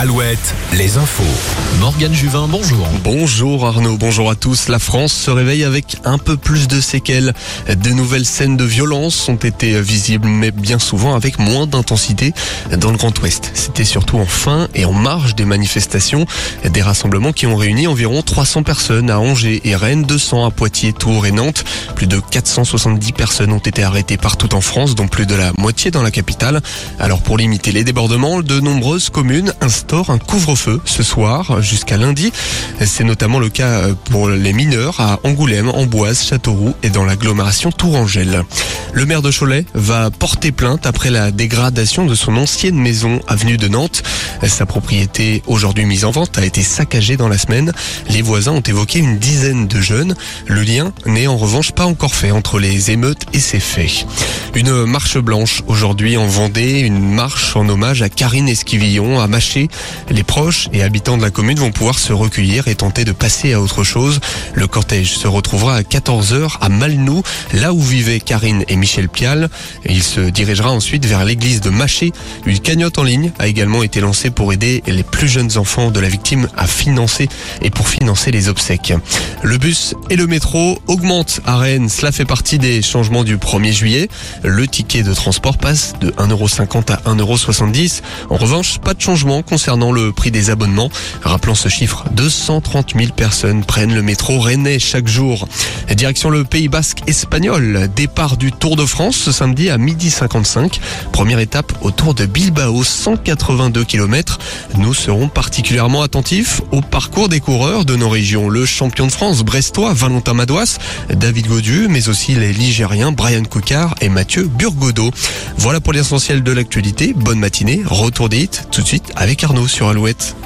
Alouette, les infos. Morgane Juvin, bonjour. Bonjour Arnaud, bonjour à tous. La France se réveille avec un peu plus de séquelles. De nouvelles scènes de violence ont été visibles, mais bien souvent avec moins d'intensité dans le Grand Ouest. C'était surtout en fin et en marge des manifestations, des rassemblements qui ont réuni environ 300 personnes à Angers et Rennes, 200 à Poitiers, Tours et Nantes. Plus de 470 personnes ont été arrêtées partout en France, dont plus de la moitié dans la capitale. Alors pour limiter les débordements, de nombreuses communes installent un couvre-feu ce soir jusqu'à lundi. C'est notamment le cas pour les mineurs à Angoulême, Amboise, Châteauroux et dans l'agglomération Tourangelle. Le maire de Cholet va porter plainte après la dégradation de son ancienne maison avenue de Nantes. Sa propriété, aujourd'hui mise en vente, a été saccagée dans la semaine. Les voisins ont évoqué une dizaine de jeunes. Le lien n'est en revanche pas encore fait entre les émeutes et ces faits. Une marche blanche aujourd'hui en Vendée, une marche en hommage à Karine Esquivillon à Maché. Les proches et habitants de la commune vont pouvoir se recueillir et tenter de passer à autre chose. Le cortège se retrouvera à 14h à Malnou, là où vivaient Karine et Michel Pial. Il se dirigera ensuite vers l'église de Maché. Une cagnotte en ligne a également été lancée pour aider les plus jeunes enfants de la victime à financer et pour financer les obsèques. Le bus et le métro augmentent à Rennes. Cela fait partie des changements du 1er juillet. Le ticket de transport passe de 1,50€ à 1,70€. En revanche, pas de changement concernant concernant le prix des abonnements. Rappelons ce chiffre, 230 000 personnes prennent le métro rennais chaque jour. Direction le Pays Basque espagnol. Départ du Tour de France ce samedi à midi 55. Première étape au Tour de Bilbao, 182 km. Nous serons particulièrement attentifs au parcours des coureurs de nos régions. Le champion de France brestois Valentin Madouas, David Godu, mais aussi les Ligériens Brian Coquard et Mathieu Burgodeau. Voilà pour l'essentiel de l'actualité. Bonne matinée. Retour des hits tout de suite avec Arnaud sur Alouette.